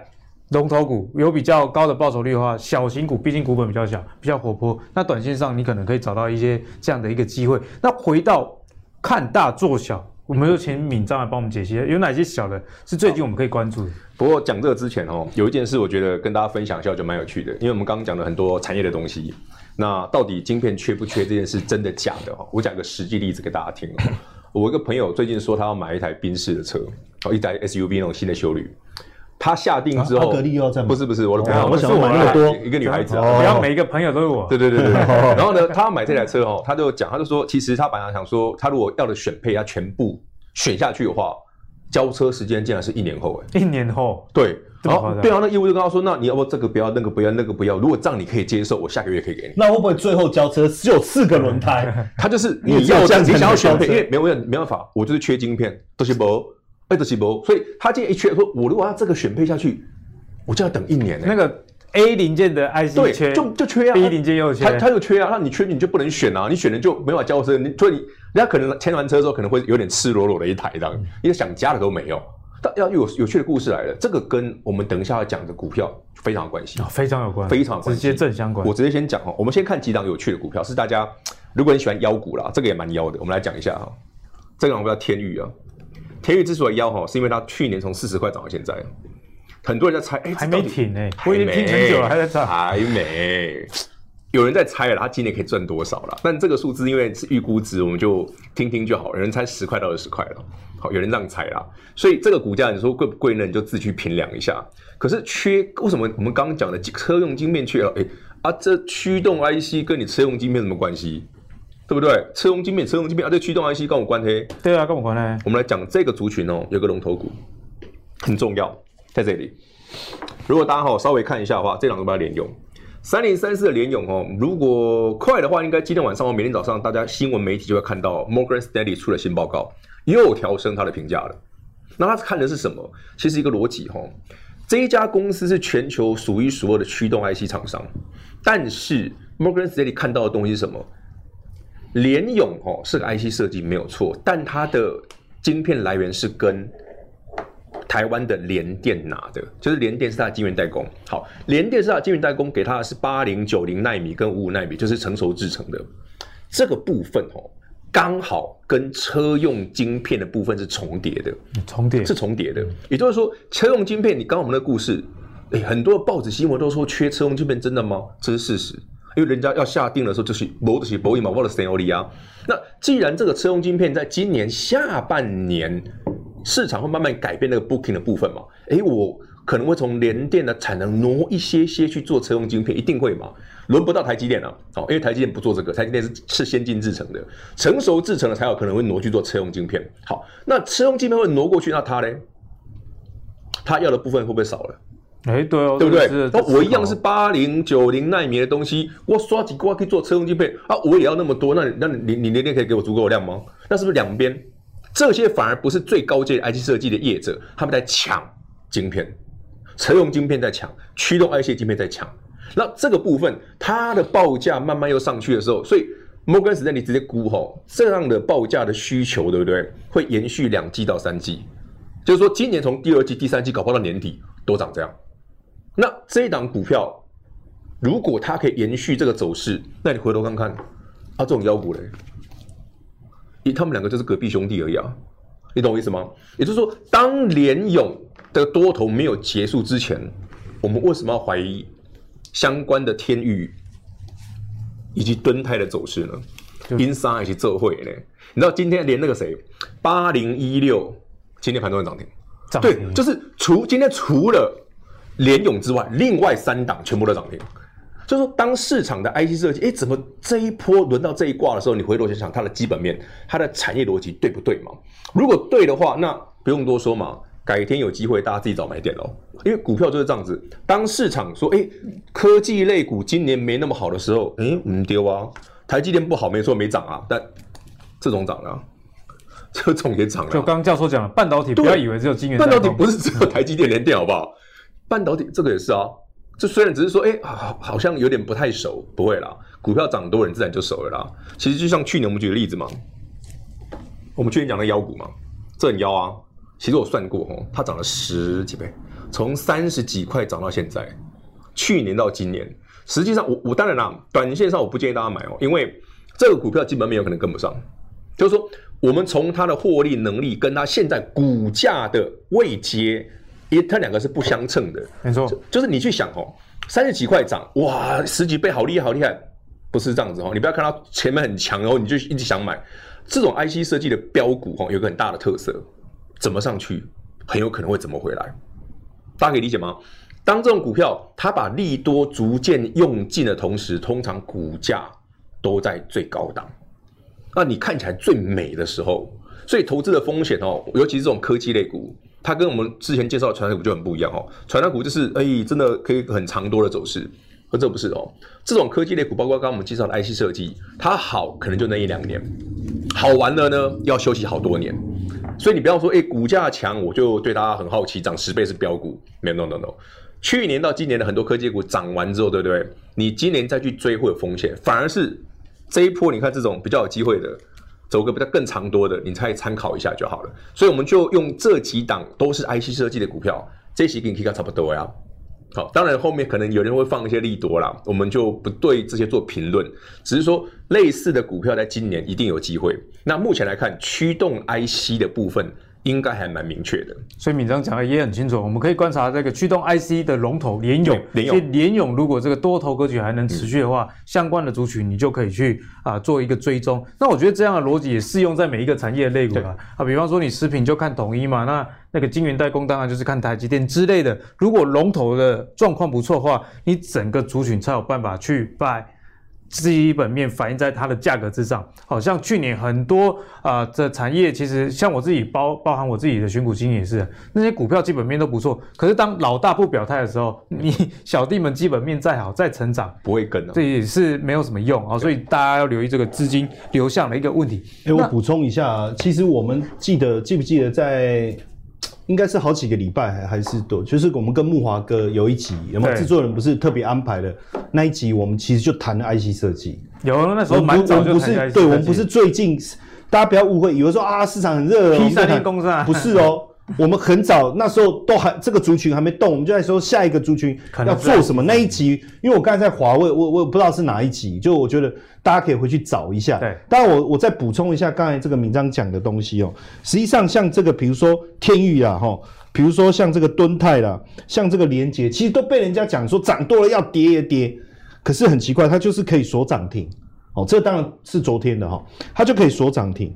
Speaker 1: 龙头股有比较高的报酬率的话，小型股毕竟股本比较小，比较活泼。那短线上你可能可以找到一些这样的一个机会。那回到看大做小，我们就请敏章来帮我们解析，有哪些小的是最近我们可以关注的？
Speaker 3: 不过讲这个之前哦，有一件事我觉得跟大家分享一下就蛮有趣的，因为我们刚刚讲了很多产业的东西。那到底晶片缺不缺这件事真的假的？哈我讲个实际例子给大家听。我一个朋友最近说他要买一台宾士的车，哦，一台 SUV 那种新的修旅。他下定之后，不是不是我的朋友，
Speaker 2: 我想买那么多
Speaker 3: 一个女孩子，
Speaker 1: 不要每一个朋友都是我。
Speaker 3: 对对对对。然后呢，他要买这台车哦，他就讲，他就说，其实他本来想说，他如果要的选配，他全部选下去的话，交车时间竟然是一年后，哎，
Speaker 1: 一年后，
Speaker 3: 对。然后对方那业务就跟他说，那你要不这个不要，那个不要，那个不要，如果这样你可以接受，我下个月可以给你。
Speaker 2: 那会不会最后交车只有四个轮胎？
Speaker 3: 他就是你要这样，你想要选配，因为没有没办法，我就是缺晶片，都是不。爱德西博，所以他今天一缺说，我如果要这个选配下去，我就要等一年。
Speaker 1: 那个 A 零件的 IC 缺，
Speaker 3: 就就缺啊
Speaker 1: ，B 零件又缺，
Speaker 3: 他他又缺啊，那你缺你就不能选啊，你选了就没法交车，你所以你人家可能签完车之后可能会有点赤裸裸的一台这样，因为想加的都没有。但要有有趣的故事来了，这个跟我们等一下要讲的股票非常有关系，
Speaker 1: 非常有关，
Speaker 3: 非常
Speaker 1: 直接正相关。
Speaker 3: 我直接先讲哈，我们先看几档有趣的股票，是大家如果你喜欢妖股啦，这个也蛮妖的，我们来讲一下哈，这个我们叫天钰啊。天宇之所以妖哈，是因为它去年从四十块涨到现在，很多人在猜，哎、欸，
Speaker 1: 还没停呢、欸，我已经停很久了，还在涨，
Speaker 3: 还没，有人在猜了，他今年可以赚多少了？但这个数字因为是预估值，我们就听听就好。有人猜十块到二十块了，好，有人这样猜啦，所以这个股价你说贵不贵呢？你就自己去评量一下。可是缺为什么？我们刚刚讲的车用晶片缺了，哎、欸、啊，这驱动 IC 跟你车用晶片什么关系？对不对？车用晶片，车用晶片啊，这驱动 IC 跟我关黑？
Speaker 1: 对啊，跟我关黑。
Speaker 3: 我们来讲这个族群哦，有个龙头股很重要，在这里。如果大家好稍微看一下的话，这两个把它连用。三零三四的联咏哦，如果快的话，应该今天晚上或明天早上，大家新闻媒体就会看到 Morgan Stanley 出了新报告，又调升它的评价了。那他看的是什么？其实一个逻辑哈，这一家公司是全球数一数二的驱动 IC 厂商，但是 Morgan Stanley 看到的东西是什么？联咏哦是个 IC 设计没有错，但它的晶片来源是跟台湾的联电拿的，就是联电是它的晶圆代工。好，联电是它的晶圆代工，给它的是八零九零纳米跟五五纳米，就是成熟制成的这个部分哦，刚好跟车用晶片的部分是重叠的，
Speaker 1: 重叠是
Speaker 3: 重叠的。也就是说，车用晶片，你刚刚我们的故事，哎，很多报纸新闻都说缺车用晶片，真的吗？这是事实，因为人家要下定的时候就是某的是某一毛，或者三欧里啊。那既然这个车用晶片在今年下半年，市场会慢慢改变那个 booking 的部分嘛？诶，我可能会从联电的产能挪一些些去做车用晶片，一定会嘛？轮不到台积电啊，好，因为台积电不做这个，台积电是是先进制程的，成熟制程的才有可能会挪去做车用晶片。好，那车用晶片会挪过去，那它呢？它要的部分会不会少了？
Speaker 1: 诶，对哦，
Speaker 3: 对不对？那我一样是八零九零奈米的东西，我刷几块可以做车用晶片啊？我也要那么多，那那你你联电可以给我足够的量吗？那是不是两边？这些反而不是最高阶的 IC 设计的业者，他们在抢晶片，车用晶片在抢，驱动 IC 晶片在抢。那这个部分，它的报价慢慢又上去的时候，所以摩根士丹利直接估吼，这样的报价的需求，对不对？会延续两季到三季，就是说今年从第二季、第三季搞不好到年底都长这样。那这一档股票，如果它可以延续这个走势，那你回头看看，啊，这种妖股嘞？他们两个就是隔壁兄弟而已啊，你懂我意思吗？也就是说，当联勇的多头没有结束之前，我们为什么要怀疑相关的天域以及敦泰的走势呢？因沙以及浙会呢？你知道今天连那个谁八零一六今天盘中涨停，对，就是除今天除了联咏之外，另外三档全部都涨停。就是说，当市场的 IC 设计，哎，怎么这一波轮到这一挂的时候，你回头想想它的基本面，它的产业逻辑对不对嘛？如果对的话，那不用多说嘛，改天有机会大家自己找买点喽。因为股票就是这样子，当市场说，哎，科技类股今年没那么好的时候，哎，唔丢啊，台积电不好没错没涨啊，但这种涨了、啊，这种也涨了。
Speaker 1: 就刚刚教授讲了，半导体不要以为只有晶圆，
Speaker 3: 半导体不是只有台积电联电好不好？半导体这个也是啊。这虽然只是说，哎，好，好像有点不太熟，不会啦。股票涨多，人自然就熟了啦。其实就像去年我们举的例子嘛，我们去年讲的妖股嘛，这很妖啊。其实我算过哦，它涨了十几倍，从三十几块涨到现在。去年到今年，实际上我我当然啦，短线上我不建议大家买哦，因为这个股票基本面有可能跟不上。就是说，我们从它的获利能力跟它现在股价的位阶。因为它两个是不相称的，
Speaker 1: 没错，
Speaker 3: 就，就是你去想哦，三十几块涨，哇，十几倍，好厉害，好厉害，不是这样子哦。你不要看到前面很强，然后你就一直想买。这种 IC 设计的标股哦，有个很大的特色，怎么上去，很有可能会怎么回来。大家可以理解吗？当这种股票它把利多逐渐用尽的同时，通常股价都在最高档，那你看起来最美的时候，所以投资的风险哦，尤其是这种科技类股。它跟我们之前介绍的传产股就很不一样哦，传产股就是哎、真的可以很长多的走势，而这不是哦。这种科技类股，包括刚刚我们介绍的 IC 设计，它好可能就那一两年，好完了呢要休息好多年。所以你不要说哎、股价强我就对它很好奇，涨十倍是飙股，没有 no no no。去年到今年的很多科技股涨完之后，对不对？你今年再去追会有风险，反而是这一波你看这种比较有机会的。走个比较更长多的，你再参考一下就好了。所以我们就用这几档都是 IC 设计的股票，这些给你看差不多呀。好，当然后面可能有人会放一些利多啦，我们就不对这些做评论，只是说类似的股票在今年一定有机会。那目前来看，驱动 IC 的部分。应该还蛮明确的，
Speaker 1: 所以敏章讲的也很清楚。我们可以观察这个驱动 IC 的龙头联咏，
Speaker 3: 联咏，
Speaker 1: 所以联咏如果这个多头格局还能持续的话，嗯、相关的族群你就可以去啊做一个追踪。那我觉得这样的逻辑也适用在每一个产业类股啊。啊，比方说你食品就看统一嘛，那那个晶圆代工当然就是看台积电之类的。如果龙头的状况不错的话，你整个族群才有办法去 buy 基本面反映在它的价格之上，好像去年很多啊、呃、这产业其实像我自己包包含我自己的选股经验也是，那些股票基本面都不错，可是当老大不表态的时候，你 小弟们基本面再好再成长
Speaker 3: 不会跟的，
Speaker 1: 这也是没有什么用。啊，所以大家要留意这个资金流向的一个问题。
Speaker 2: 哎、欸，我补充一下，其实我们记得记不记得在。应该是好几个礼拜还还是多，就是我们跟木华哥有一集，有没有制作人不是特别安排的那一集，我们其实就谈了 IC 设计。
Speaker 1: 有那时候蛮早就谈 IC。
Speaker 2: 对，我们不是最近，大家不要误会，以为说啊市场很热
Speaker 1: ，P 三零公司啊，
Speaker 2: 不是哦。我们很早那时候都还这个族群还没动，我们就在说下一个族群要做什么那一集，因为我刚才在华为，我我也不知道是哪一集，就我觉得大家可以回去找一下。
Speaker 1: 对，
Speaker 2: 当然我我再补充一下刚才这个铭章讲的东西哦，实际上像这个比如说天域啊哈，比如说像这个敦泰啦，像这个连结，其实都被人家讲说涨多了要跌也跌，可是很奇怪，它就是可以锁涨停。哦，这当然是昨天的哈，它就可以锁涨停。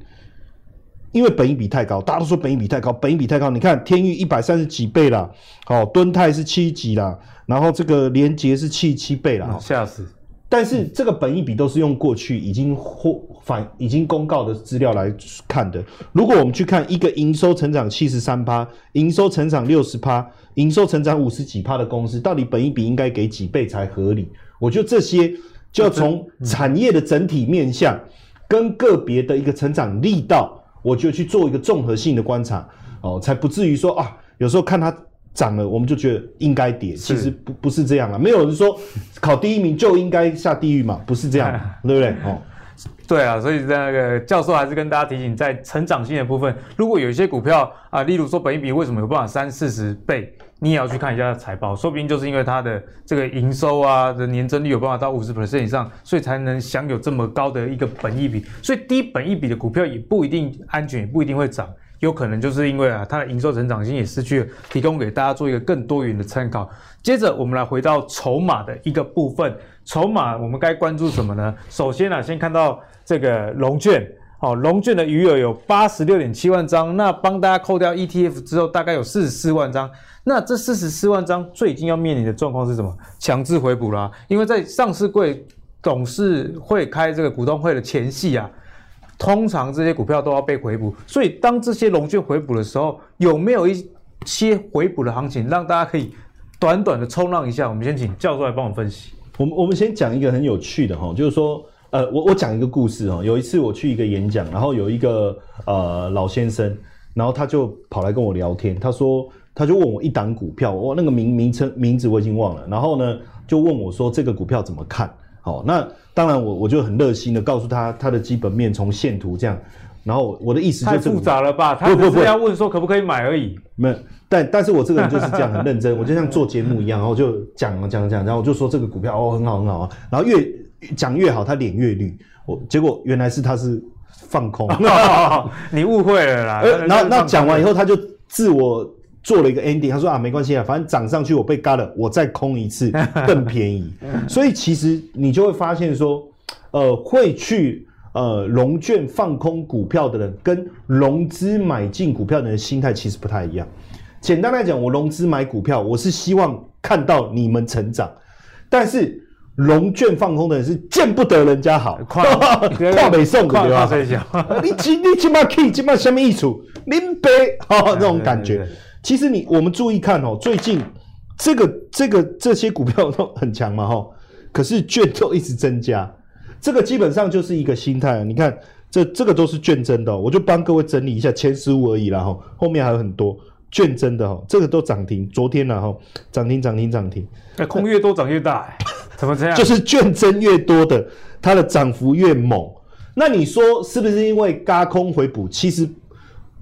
Speaker 2: 因为本益比太高，大家都说本益比太高，本益比太高。你看天域一百三十几倍啦，好，敦泰是七几啦，然后这个连捷是七七倍啦，
Speaker 1: 吓死！
Speaker 2: 但是这个本益比都是用过去已经获反已经公告的资料来看的。如果我们去看一个营收成长七十三趴，营收成长六十趴，营收成长五十几趴的公司，到底本益比应该给几倍才合理？我觉得这些就要从产业的整体面向跟个别的一个成长力道。我就去做一个综合性的观察，哦，才不至于说啊，有时候看它涨了，我们就觉得应该跌，其实不不是这样啊，没有人说考第一名就应该下地狱嘛，不是这样，对不对？哦，
Speaker 1: 对啊，所以那个教授还是跟大家提醒，在成长性的部分，如果有一些股票啊，例如说本益比为什么有办法三四十倍？你也要去看一下财报，说不定就是因为它的这个营收啊的年增率有办法到五十 percent 以上，所以才能享有这么高的一个本益比。所以低本益比的股票也不一定安全，也不一定会涨，有可能就是因为啊它的营收成长性也失去了，提供给大家做一个更多元的参考。接着我们来回到筹码的一个部分，筹码我们该关注什么呢？首先啊，先看到这个龙券。好，融券的余额有八十六点七万张，那帮大家扣掉 ETF 之后，大概有四十四万张。那这四十四万张最近要面临的状况是什么？强制回补啦、因为在上市柜董事会开这个股东会的前夕啊，通常这些股票都要被回补。所以当这些龙券回补的时候，有没有一些回补的行情，让大家可以短短的冲浪一下？我们先请教授来帮我分析。
Speaker 2: 我们我们先讲一个很有趣的哈，就是说。呃，我我讲一个故事哈。有一次我去一个演讲，然后有一个呃老先生，然后他就跑来跟我聊天。他说，他就问我一档股票，我那个名名称名字我已经忘了。然后呢，就问我说这个股票怎么看？好，那当然我我就很热心的告诉他他的基本面从线图这样。然后我的意思就是
Speaker 1: 太复杂了吧？他只是要问说可不可以买而已。
Speaker 2: 没有，但但是我这个人就是这样很认真，我就像做节目一样，然后就讲讲讲，然后我就说这个股票哦很好很好啊，然后越。讲越好，他脸越绿。我结果原来是他是放空，
Speaker 1: 你误会了啦。
Speaker 2: 然后那讲完以后，他就自我做了一个 ending。他说啊，没关系啊，反正涨上去我被嘎了，我再空一次更便宜。所以其实你就会发现说，呃，会去呃融券放空股票的人，跟融资买进股票的人心态其实不太一样。简单来讲，我融资买股票，我是希望看到你们成长，但是。融券放空的人是见不得人家好，跨 跨北宋对吧？你今你起码可以起码什么意思？林北 哈那种感觉。其实你我们注意看哦，最近这个这个这些股票都很强嘛哈，可是券都一直增加，这个基本上就是一个心态。你看这这个都是券增的，我就帮各位整理一下前十五而已啦哈，后面还有很多券增的哈，这个都涨停，昨天呢哈涨停涨停涨停，
Speaker 1: 那空越多涨越大哎。怎么这样？
Speaker 2: 就是券增越多的，它的涨幅越猛。那你说是不是因为轧空回补？其实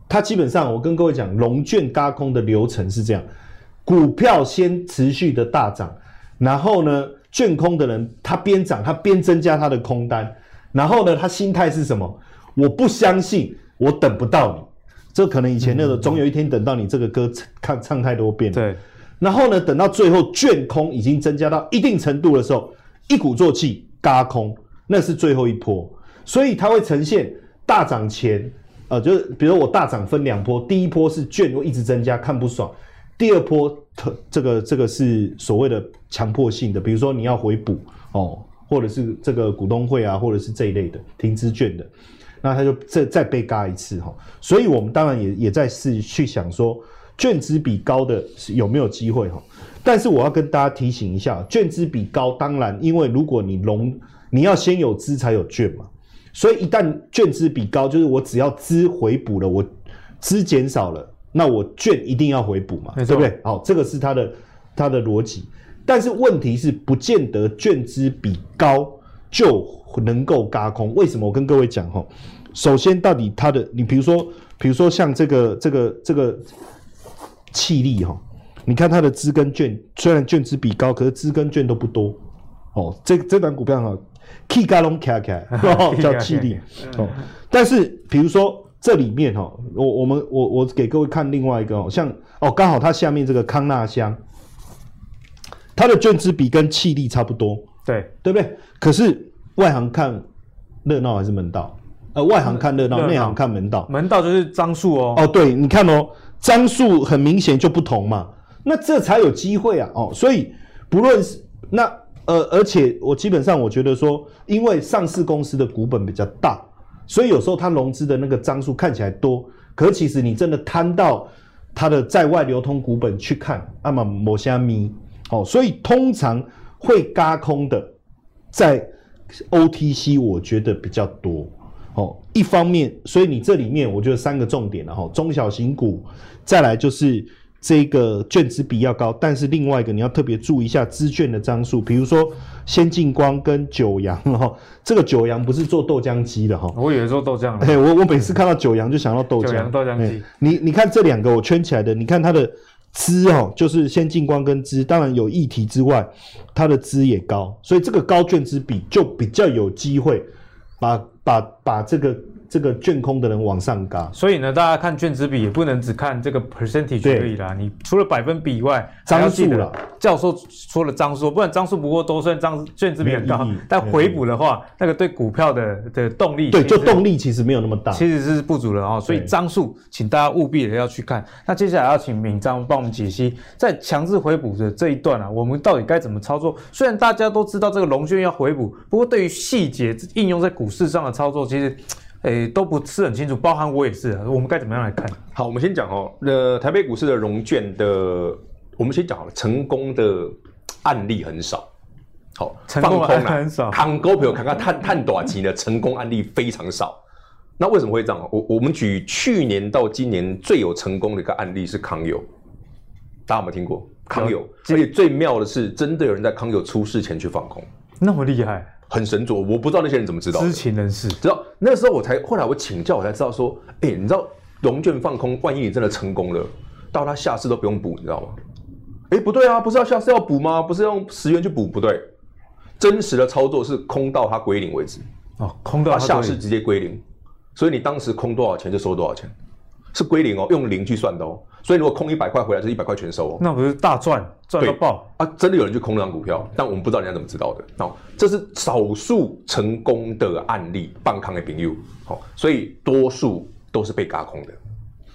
Speaker 2: 它基本上，我跟各位讲，融券轧空的流程是这样：股票先持续的大涨，然后呢，券空的人他边涨他边增加他的空单，然后呢，他心态是什么？我不相信，我等不到你。这可能以前那个总有一天等到你这个歌唱唱太多遍了。
Speaker 1: 对。
Speaker 2: 然后呢，等到最后券空已经增加到一定程度的时候，一鼓作气嘎空，那是最后一波，所以它会呈现大涨前，呃，就是比如我大涨分两波，第一波是券又一直增加，看不爽；第二波，特这个这个是所谓的强迫性的，比如说你要回补哦，或者是这个股东会啊，或者是这一类的停资券的，那他就再再被嘎一次哈。所以我们当然也也在试去想说，券资比高的有没有机会哈？但是我要跟大家提醒一下，券资比高，当然因为如果你融，你要先有资才有券嘛，所以一旦券资比高，就是我只要资回补了，我资减少了，那我券一定要回补嘛，对不对？好，这个是它的它的逻辑。但是问题是，不见得券资比高就能够轧空。为什么？我跟各位讲哈，首先到底它的，你比如说，比如说像这个这个这个气力哈，你看它的资跟券，虽然券资比高，可是资跟券都不多哦。这这档股票哈，起嘎拢卡卡，叫气力哦。但是比如说这里面哈，我我们我我给各位看另外一个哦，像哦刚好它下面这个康纳香。它的卷资比跟气力差不多，
Speaker 1: 对
Speaker 2: 对不对？可是外行看热闹还是门道？呃，外行看热闹，内行看门道。
Speaker 1: 门道就是张数哦。
Speaker 2: 哦，对，你看哦，张数很明显就不同嘛，那这才有机会啊！哦，所以不论是那呃，而且我基本上我觉得说，因为上市公司的股本比较大，所以有时候它融资的那个张数看起来多，可其实你真的摊到它的在外流通股本去看，阿玛摩虾咪。哦，所以通常会轧空的，在 OTC 我觉得比较多。哦，一方面，所以你这里面我觉得三个重点了哈，中小型股，再来就是这个券资比要高，但是另外一个你要特别注意一下资券的张数，比如说先进光跟九阳哈，这个九阳不是做豆浆机的哈，
Speaker 1: 我以为做豆浆，
Speaker 2: 哎，我我每次看到九阳就想到豆浆，
Speaker 1: 九阳豆浆机，
Speaker 2: 你你看这两个我圈起来的，你看它的。资哦，就是先进光跟资，当然有议题之外，它的资也高，所以这个高券资比就比较有机会把把把这个。这个卷空的人往上嘎，
Speaker 1: 所以呢，大家看卷子比也不能只看这个 percentage 而已啦。你除了百分比以外，
Speaker 2: 张数了。
Speaker 1: 教授说了张数，不然张数不过多，虽然张卷子比很高，但回补的话，那个对股票的的动力，
Speaker 2: 对，就动力其实没有那么大，
Speaker 1: 其实是不足的哦。所以张数，请大家务必的要去看。那接下来要请敏章帮我们解析，在强制回补的这一段啊，我们到底该怎么操作？虽然大家都知道这个龙卷要回补，不过对于细节应用在股市上的操作，其实。诶，都不是很清楚，包含我也是。我们该怎么样来看？
Speaker 3: 好，我们先讲哦，呃，台北股市的融券的，我们先讲好了，成功的案例很少。好，
Speaker 1: 成功案例很少。
Speaker 3: 看股票看看探探短期的成功案例非常少。那为什么会这样？我我们举去年到今年最有成功的一个案例是康友，大家有没有听过康友？而且最妙的是，真的有人在康友出事前去放空，
Speaker 1: 那么厉害。
Speaker 3: 很神作，我不知道那些人怎么知道。
Speaker 1: 知情人士
Speaker 3: 知道，那时候我才后来我请教，我才知道说，哎、欸，你知道融券放空，万一你真的成功了，到他下次都不用补，你知道吗？哎、欸，不对啊，不是要下次要补吗？不是用十元去补？不对，真实的操作是空到它归零为止。
Speaker 1: 哦，空到它
Speaker 3: 下市直接归零，所以你当时空多少钱就收多少钱，是归零哦，用零去算的哦。所以如果空一百块回来，是一百块全收哦。
Speaker 1: 那不是大赚，赚到爆
Speaker 3: 啊！真的有人去空那张股票，但我们不知道人家怎么知道的。哦，这是少数成功的案例，半康的朋友。好，所以多数都是被轧空的。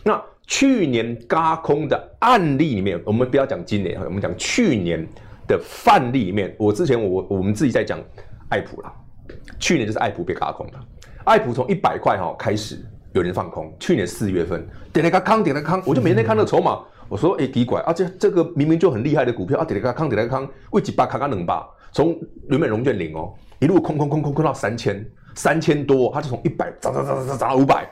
Speaker 3: 那去年轧空的案例里面，我们不要讲今年，我们讲去年的范例里面。我之前我我们自己在讲爱普啦，去年就是爱普被轧空了。爱普从一百块哈开始。有人放空，去年四月份点了个康，点了个康，我就每天看那个筹码，我说哎，奇怪，而且这个明明就很厉害的股票啊，点了个康，点了个康，为几把卡卡能把，从原本融券零哦，一路空空空空空到三千，三千多，它就从一百涨涨涨涨涨到五百，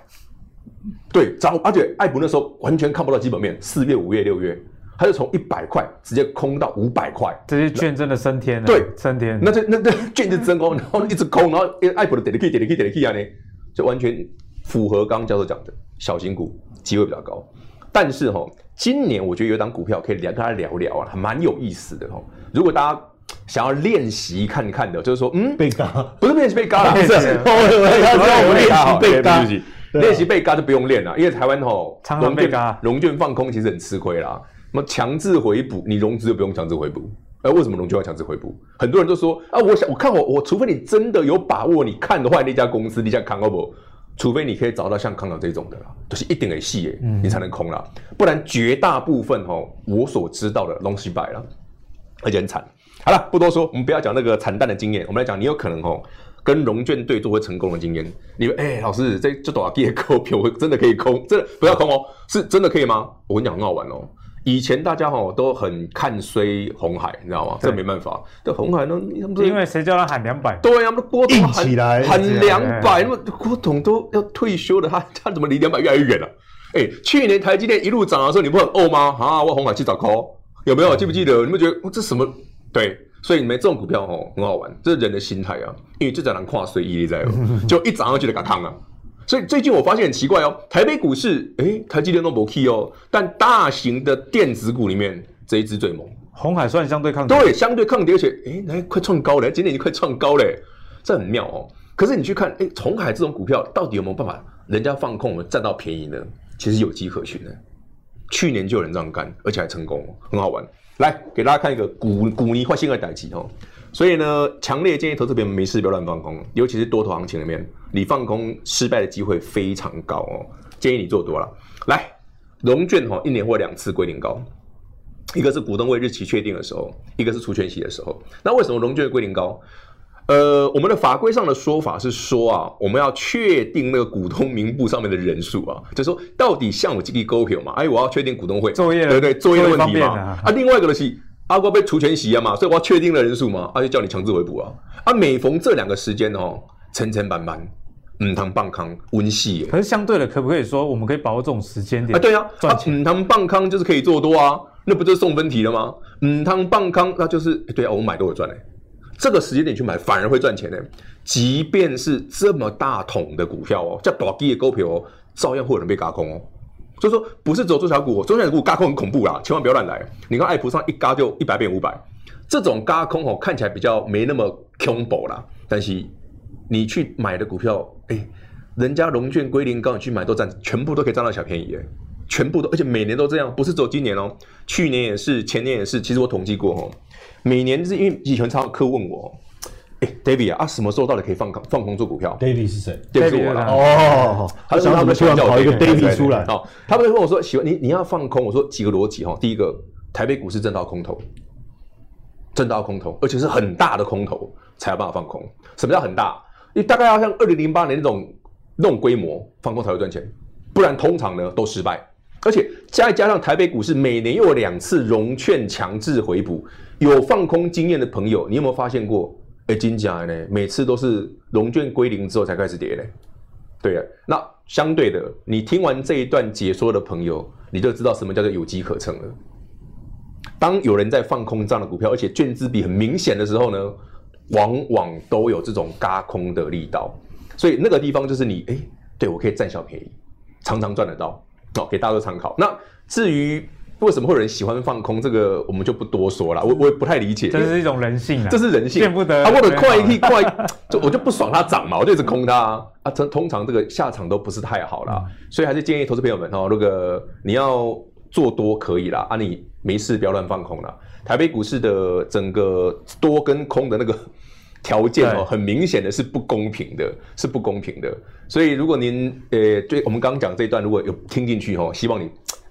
Speaker 3: 对，涨，而且艾普那时候完全看不到基本面，四月、五月、六月，它就从一百块直接空到五百块，
Speaker 1: 这些券真的升天了，
Speaker 3: 对，
Speaker 1: 升天，
Speaker 3: 那这那那券就真空，然后一直空，然后爱普的点了 K 点了 K 点了 K 啊呢，就完全。符合刚刚教授讲的，小型股机会比较高，但是哈，今年我觉得有档股票可以聊，跟他聊聊啊，还蛮有意思的哈。如果大家想要练习看看的，就是说，嗯，
Speaker 2: 被嘎，
Speaker 3: 不是练习被嘎了，不是，我们练习被嘎，练习被嘎就不用练了，因为台湾吼
Speaker 1: 常常被嘎，
Speaker 3: 融券放空其实很吃亏啦。那么强制回补，你融资就不用强制回补，哎，为什么融券要强制回补？很多人都说啊，我想我看我我，除非你真的有把握，你看的话，那家公司你想看好不？除非你可以找到像康友这种的啦，就是一定得细耶，你才能空啦，不然绝大部分哦，我所知道的东西败了，而且很惨。好了，不多说，我们不要讲那个惨淡的经验，我们来讲你有可能哦跟融券对做会成功的经验。你说，哎、欸，老师，这这多少跌股票真的可以空？真的不要空哦，是真的可以吗？我跟你讲，很好玩哦。以前大家哈都很看衰鸿海，你知道吗？这没办法。这鸿海呢，
Speaker 1: 因为谁叫他喊两百？
Speaker 3: 对呀，那郭董喊
Speaker 2: 起来
Speaker 3: 喊两百，那么郭董都要退休了，他他怎么离两百越来越远了？哎，去年台积电一路涨的时候，你不很呕吗？啊，我鸿海去找 call，有没有？记不记得？你们觉得这什么？对，所以你们这种股票哦很好玩，这是人的心态啊。因为这只能跨水一在，就一涨上去就给它扛了。所以最近我发现很奇怪哦，台北股市，诶台积电都没 key 哦，但大型的电子股里面这一支最猛，
Speaker 1: 红海算相对抗跌，
Speaker 3: 对，相对抗跌，而且诶来快创高了，今天已经快创高了，这很妙哦。可是你去看，诶鸿海这种股票到底有没有办法，人家放空我们占到便宜呢？其实有迹可循的，去年就有人这样干，而且还成功，很好玩。来给大家看一个股股泥换新的代机哦。所以呢，强烈建议投资朋友们没事不要乱放空，尤其是多头行情里面，你放空失败的机会非常高哦。建议你做多了。来，融券哈，一年或两次归零高，一个是股东会日期确定的时候，一个是除权息的时候。那为什么融券归零高？呃，我们的法规上的说法是说啊，我们要确定那个股东名簿上面的人数啊，就是说到底项目积极勾票嘛？哎，我要确定股东会
Speaker 1: 作业，
Speaker 3: 对对，作业问题嘛。
Speaker 1: 啊，
Speaker 3: 啊，另外一个的是。阿瓜被除权息啊嘛，所以我要确定了人数嘛，啊就叫你强制回补啊。啊，每逢这两个时间哦，层层板板，唔通放空温系。
Speaker 1: 可是相对的，可不可以说我们可以把握这种时间点？
Speaker 3: 啊，对啊，赚钱。唔通放空就是可以做多啊，那不就是送分题了吗？唔通放空那就是对啊，我们买都有赚嘞。这个时间点去买反而会赚钱呢，即便是这么大桶的股票哦，叫大基的股票哦，照样会有人被轧空哦。所以说不是走中小股，中小股轧空很恐怖啦，千万不要乱来。你看爱普上一嘎就一百变五百，这种轧空哦看起来比较没那么恐怖啦。但是你去买的股票，哎、人家融券归零高，你去买都赚，全部都可以赚到小便宜哎，全部都，而且每年都这样，不是走今年哦，去年也是，前年也是。其实我统计过哦，每年是因为以前常常客问我。哎，David 啊，啊，什么时候到底可以放空放空做股票
Speaker 2: ？David 是谁
Speaker 3: ？David 是我了。
Speaker 2: 哦，他想他们希望跑一个 David 出来。
Speaker 3: 哦，他们问我说：“喜欢你，你要放空？”我说：“几个逻辑哈，第一个，台北股市震到空头，震到空头，而且是很大的空头，才有办法放空。什么叫很大？你大概要像二零零八年那种那种规模放空才会赚钱，不然通常呢都失败。而且再加上台北股市每年又有两次融券强制回补，有放空经验的朋友，你有没有发现过？”哎，金甲呢？每次都是融券归零之后才开始跌嘞。对啊，那相对的，你听完这一段解说的朋友，你就知道什么叫做有机可乘了。当有人在放空这样的股票，而且券资比很明显的时候呢，往往都有这种轧空的力道。所以那个地方就是你，哎，对我可以占小便宜，常常赚得到。好，给大家做参考。那至于。为什么会有人喜欢放空？这个我们就不多说了。我我也不太理解。
Speaker 1: 这是一种人性啊，
Speaker 3: 这是人性，
Speaker 1: 见不得。
Speaker 3: 他或者快一快，就我就不爽他涨嘛，我就一直空他啊。啊，通通常这个下场都不是太好啦。所以还是建议投资朋友们哦，如果你要做多可以啦，啊，你没事不要乱放空啦。台北股市的整个多跟空的那个条件哦，很明显的是不公平的，是不公平的。所以如果您呃，对我们刚刚讲这一段，如果有听进去哦，希望你。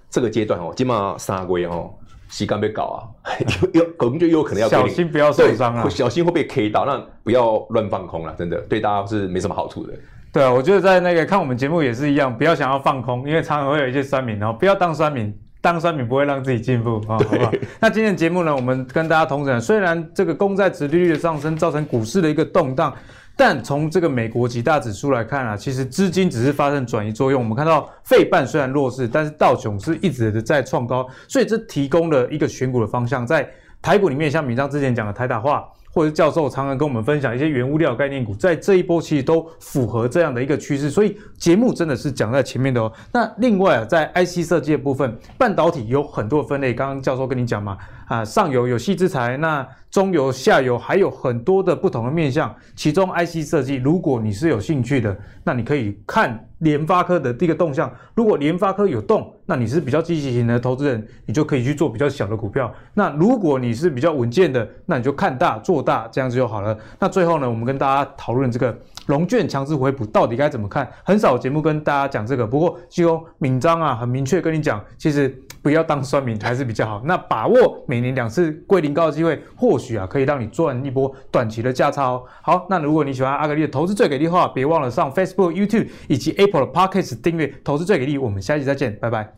Speaker 3: 这个阶段哦，起码三个月哦，时间被搞啊，有有可能就有可能要
Speaker 1: 小心不要受伤啊，
Speaker 3: 小心会被 K 到，那不要乱放空了，真的对大家是没什么好处的。
Speaker 1: 对啊，我觉得在那个看我们节目也是一样，不要想要放空，因为常常会有一些酸民哦，不要当酸民，当酸民不会让自己进步啊，好不好？那今天的节目呢，我们跟大家同讲，虽然这个公债值利率的上升造成股市的一个动荡。但从这个美国几大指数来看啊，其实资金只是发生转移作用。我们看到费半虽然弱势，但是道琼是一直的在创高，所以这提供了一个选股的方向。在台股里面，像明章之前讲的台达化。或者教授常常跟我们分享一些原物料概念股，在这一波其实都符合这样的一个趋势，所以节目真的是讲在前面的哦。那另外啊，在 IC 设计的部分，半导体有很多分类，刚刚教授跟你讲嘛，啊，上游有矽智财，那中游、下游还有很多的不同的面向，其中 IC 设计，如果你是有兴趣的，那你可以看。联发科的第一个动向，如果联发科有动，那你是比较积极型的投资人，你就可以去做比较小的股票。那如果你是比较稳健的，那你就看大做大，这样子就好了。那最后呢，我们跟大家讨论这个融券强制回补到底该怎么看？很少节目跟大家讲这个，不过就敏章啊，很明确跟你讲，其实不要当酸民还是比较好。那把握每每年两次归零高的机会，或许啊可以让你赚一波短期的价差哦。好，那如果你喜欢阿格力的投资最给力的话，别忘了上 Facebook、YouTube 以及 Apple 的 Podcast 订阅投资最给力。我们下期再见，拜拜，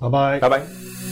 Speaker 2: 拜拜，
Speaker 3: 拜拜。